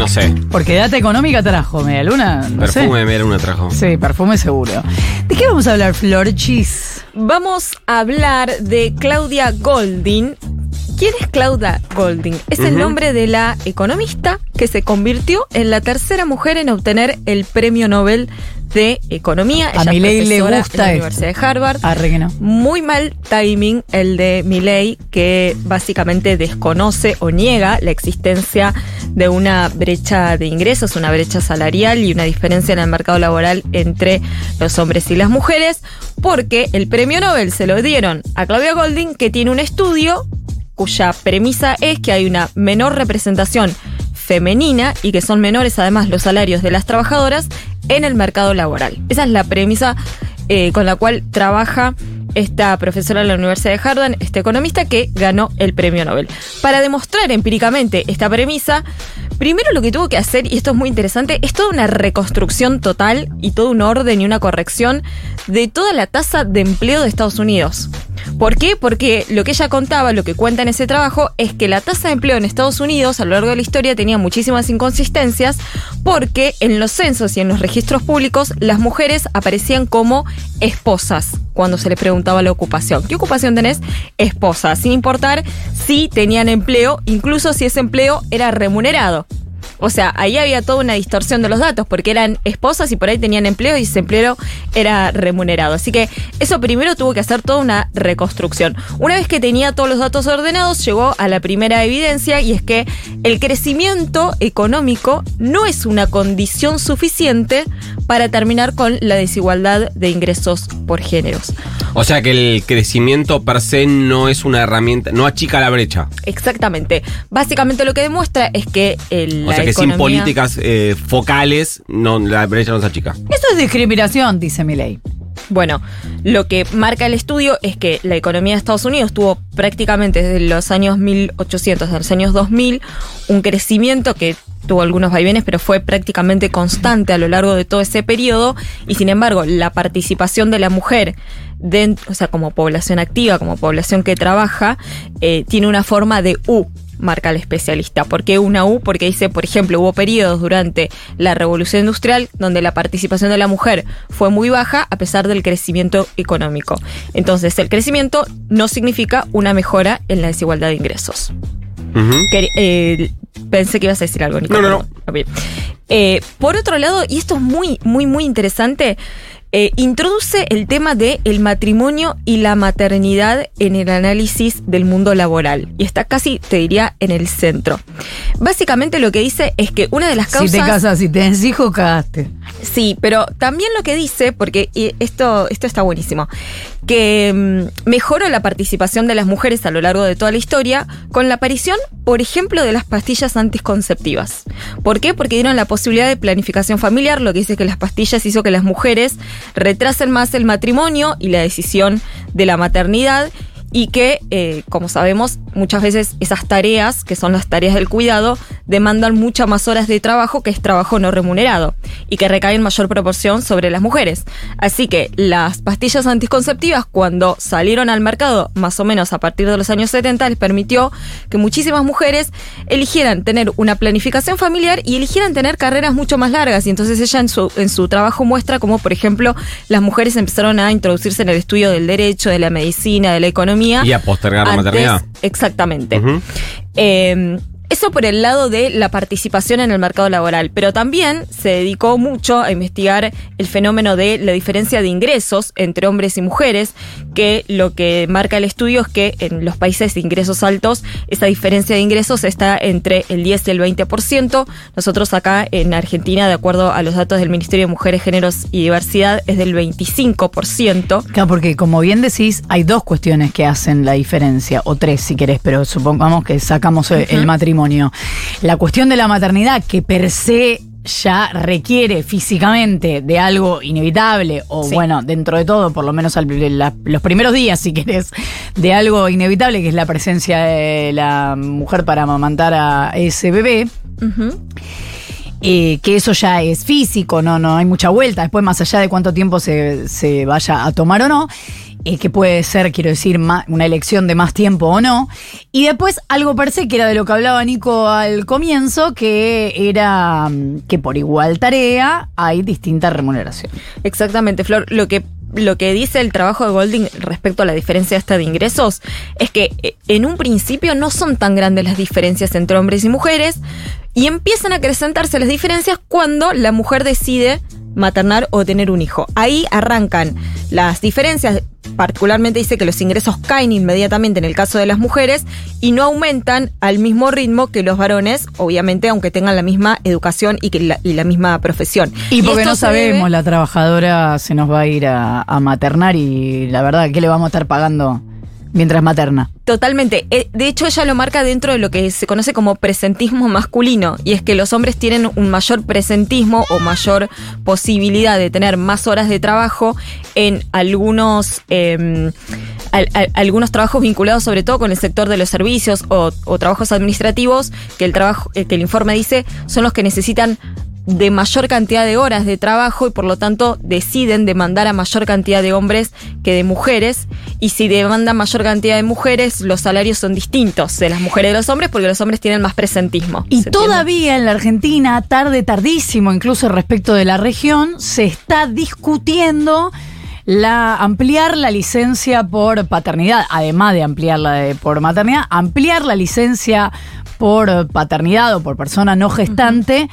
no sé. Porque data económica trajo, media luna. No sé. Perfume de media luna trajo. Sí, perfume seguro. ¿De qué vamos a hablar, Florchis? Vamos a hablar de Claudia Golding. ¿Quién es Claudia Golding? Es el nombre de la economista que se convirtió en la tercera mujer en obtener el premio Nobel de Economía. A Ella Milei le gusta en la esto. Universidad de Harvard. Arre que no. Muy mal timing el de Milley, que básicamente desconoce o niega la existencia de una brecha de ingresos, una brecha salarial y una diferencia en el mercado laboral entre los hombres y las mujeres, porque el premio Nobel se lo dieron a Claudia Golding, que tiene un estudio cuya premisa es que hay una menor representación femenina y que son menores además los salarios de las trabajadoras en el mercado laboral. Esa es la premisa eh, con la cual trabaja esta profesora de la Universidad de Harvard, este economista que ganó el premio Nobel. Para demostrar empíricamente esta premisa, primero lo que tuvo que hacer, y esto es muy interesante, es toda una reconstrucción total y todo un orden y una corrección de toda la tasa de empleo de Estados Unidos. ¿Por qué? Porque lo que ella contaba, lo que cuenta en ese trabajo, es que la tasa de empleo en Estados Unidos a lo largo de la historia tenía muchísimas inconsistencias porque en los censos y en los registros públicos las mujeres aparecían como esposas cuando se les preguntaba la ocupación. ¿Qué ocupación tenés? Esposa, sin importar si tenían empleo, incluso si ese empleo era remunerado. O sea, ahí había toda una distorsión de los datos, porque eran esposas y por ahí tenían empleo y ese empleo era remunerado. Así que eso primero tuvo que hacer toda una reconstrucción. Una vez que tenía todos los datos ordenados, llegó a la primera evidencia y es que el crecimiento económico no es una condición suficiente para terminar con la desigualdad de ingresos por géneros. O sea que el crecimiento per se no es una herramienta, no achica la brecha. Exactamente. Básicamente lo que demuestra es que el, O sea que sin políticas eh, focales no, la brecha no se achica. Eso es discriminación, dice Milei. Bueno, lo que marca el estudio es que la economía de Estados Unidos tuvo prácticamente desde los años 1800 hasta los años 2000 un crecimiento que tuvo algunos vaivenes, pero fue prácticamente constante a lo largo de todo ese periodo. Y sin embargo la participación de la mujer dent- o sea, como población activa, como población que trabaja, eh, tiene una forma de U, marca el especialista. ¿Por qué una U? Porque dice, por ejemplo, hubo periodos durante la revolución industrial donde la participación de la mujer fue muy baja a pesar del crecimiento económico. Entonces, el crecimiento no significa una mejora en la desigualdad de ingresos. Eh, pensé que ibas a decir algo, Nico. No, no, no. Eh, por otro lado, y esto es muy, muy, muy interesante, eh, introduce el tema de el matrimonio y la maternidad en el análisis del mundo laboral. Y está casi, te diría, en el centro. Básicamente lo que dice es que una de las causas... Si te casas y tenés hijos, cagaste. Sí, pero también lo que dice, porque esto, esto está buenísimo, que mm, mejoró la participación de las mujeres a lo largo de toda la historia con la aparición, por ejemplo, de las pastillas anticonceptivas. ¿Por qué? Porque dieron la posibilidad de planificación familiar, lo que dice que las pastillas hizo que las mujeres retrasen más el matrimonio y la decisión de la maternidad y que, eh, como sabemos, muchas veces esas tareas, que son las tareas del cuidado, demandan muchas más horas de trabajo que es trabajo no remunerado y que recae en mayor proporción sobre las mujeres. Así que las pastillas anticonceptivas, cuando salieron al mercado, más o menos a partir de los años 70, les permitió que muchísimas mujeres eligieran tener una planificación familiar y eligieran tener carreras mucho más largas. Y entonces ella en su, en su trabajo muestra como, por ejemplo, las mujeres empezaron a introducirse en el estudio del derecho, de la medicina, de la economía. Y a postergar la maternidad. Exactamente. Eh, eso por el lado de la participación en el mercado laboral, pero también se dedicó mucho a investigar el fenómeno de la diferencia de ingresos entre hombres y mujeres, que lo que marca el estudio es que en los países de ingresos altos esa diferencia de ingresos está entre el 10 y el 20%. Nosotros acá en Argentina, de acuerdo a los datos del Ministerio de Mujeres, Géneros y Diversidad, es del 25%. Claro, porque como bien decís, hay dos cuestiones que hacen la diferencia, o tres si querés, pero supongamos que sacamos el- el matrimonio. La cuestión de la maternidad, que per se ya requiere físicamente de algo inevitable, o Sí. bueno, dentro de todo, por lo menos al- la- los primeros días, si querés, de algo inevitable, que es la presencia de la mujer para amamantar a ese bebé. Eh, que eso ya es físico, no, no hay mucha vuelta, después más allá de cuánto tiempo se, se vaya a tomar o no. Eh, que puede ser, quiero decir, una elección de más tiempo o no. Y después algo per se, que era de lo que hablaba Nico al comienzo, que era mm, que por igual tarea hay distinta remuneración. Exactamente, Flor. Lo que, lo que dice el trabajo de Golding respecto a la diferencia esta de ingresos es que eh, en un principio no son tan grandes las diferencias entre hombres y mujeres y empiezan a acrecentarse las diferencias cuando la mujer decide maternar o tener un hijo. Ahí arrancan las diferencias, particularmente dice que los ingresos caen inmediatamente en el caso de las mujeres y no aumentan al mismo ritmo que los varones, obviamente aunque tengan la misma educación y, que la, y la misma profesión. Y porque no debe- sabemos, la trabajadora se nos va a ir a, a maternar y la verdad, ¿qué le vamos a estar pagando mientras materna? Totalmente. Eh, De hecho, ella lo marca dentro de lo que se conoce como presentismo masculino. Y es que los hombres tienen un mayor presentismo o mayor posibilidad de tener más horas de trabajo en algunos, al- al- algunos trabajos vinculados sobre todo con el sector de los servicios o, o trabajos administrativos, que el, trabajo, eh, que el informe dice son los que necesitan de mayor cantidad de horas de trabajo y por lo tanto deciden demandar a mayor cantidad de hombres que de mujeres y si demandan mayor cantidad de mujeres los salarios son distintos de las mujeres y de los hombres porque los hombres tienen más presentismo. Y ¿Se todavía en la Argentina, tarde, tardísimo, incluso respecto de la región, se está discutiendo la ampliar la licencia por paternidad, además de ampliarla de- por maternidad, ampliar la licencia por paternidad o por persona no gestante.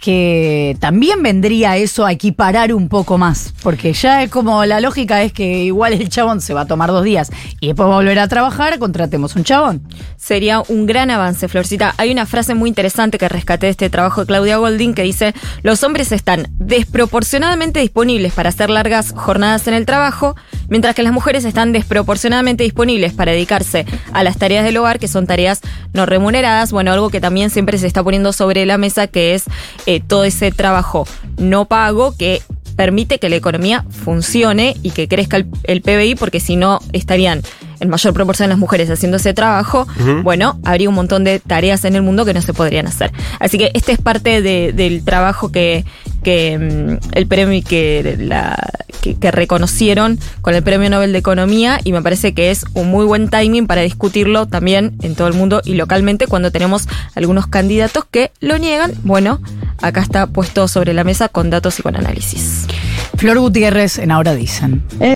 Que también vendría eso a equiparar un poco más, porque ya es como la lógica es que igual el chabón se va a tomar dos días y después volver a trabajar, contratemos un chabón. Sería un gran avance, Florcita. Hay una frase muy interesante que rescaté de este trabajo de Claudia Golding que dice, los hombres están desproporcionadamente disponibles para hacer largas jornadas en el trabajo, mientras que las mujeres están desproporcionadamente disponibles para dedicarse a las tareas del hogar, que son tareas no remuneradas. Bueno, algo que también siempre se está poniendo sobre la mesa, que es eh, todo ese trabajo no pago que permite que la economía funcione y que crezca el, el PBI, porque si no estarían en mayor proporción las mujeres haciendo ese trabajo, bueno, habría un montón de tareas en el mundo que no se podrían hacer. Así que este es parte de- del trabajo que, que mm, el premio que, la, que, que reconocieron con el Premio Nobel de Economía y me parece que es un muy buen timing para discutirlo también en todo el mundo y localmente cuando tenemos algunos candidatos que lo niegan. Bueno, acá está puesto sobre la mesa con datos y con análisis. Flor Gutiérrez en Ahora Dicen.